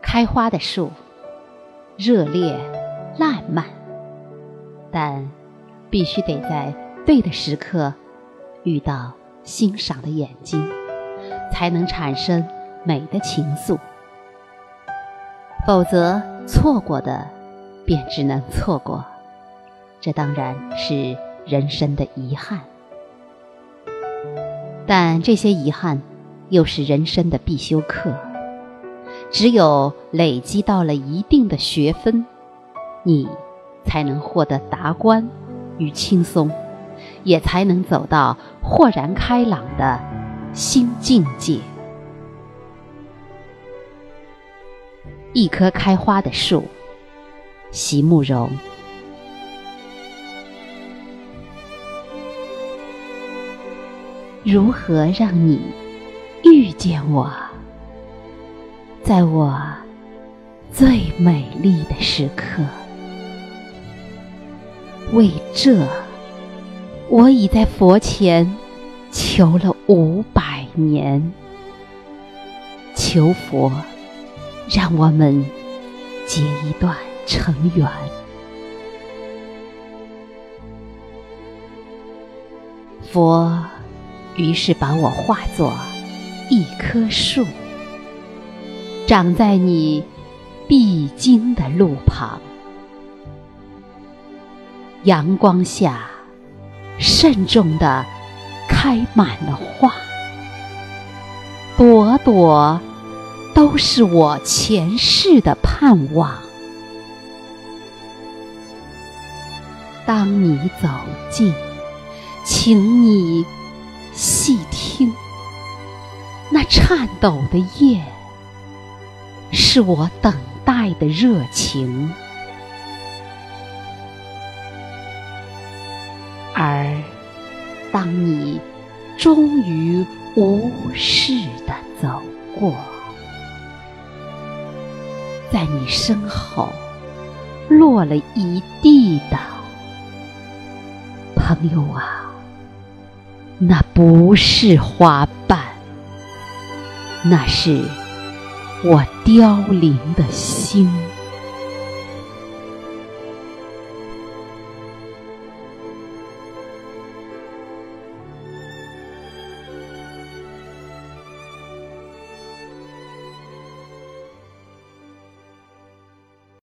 开花的树，热烈、烂漫，但必须得在对的时刻遇到欣赏的眼睛，才能产生美的情愫。否则，错过的便只能错过，这当然是人生的遗憾。但这些遗憾，又是人生的必修课。只有累积到了一定的学分，你才能获得达观与轻松，也才能走到豁然开朗的新境界。一棵开花的树，席慕容。如何让你遇见我？在我最美丽的时刻，为这，我已在佛前求了五百年，求佛让我们结一段成缘。佛于是把我化作一棵树。长在你必经的路旁，阳光下慎重地开满了花，朵朵都是我前世的盼望。当你走近，请你细听那颤抖的叶。是我等待的热情，而当你终于无视的走过，在你身后落了一地的朋友啊，那不是花瓣，那是。我凋零的心。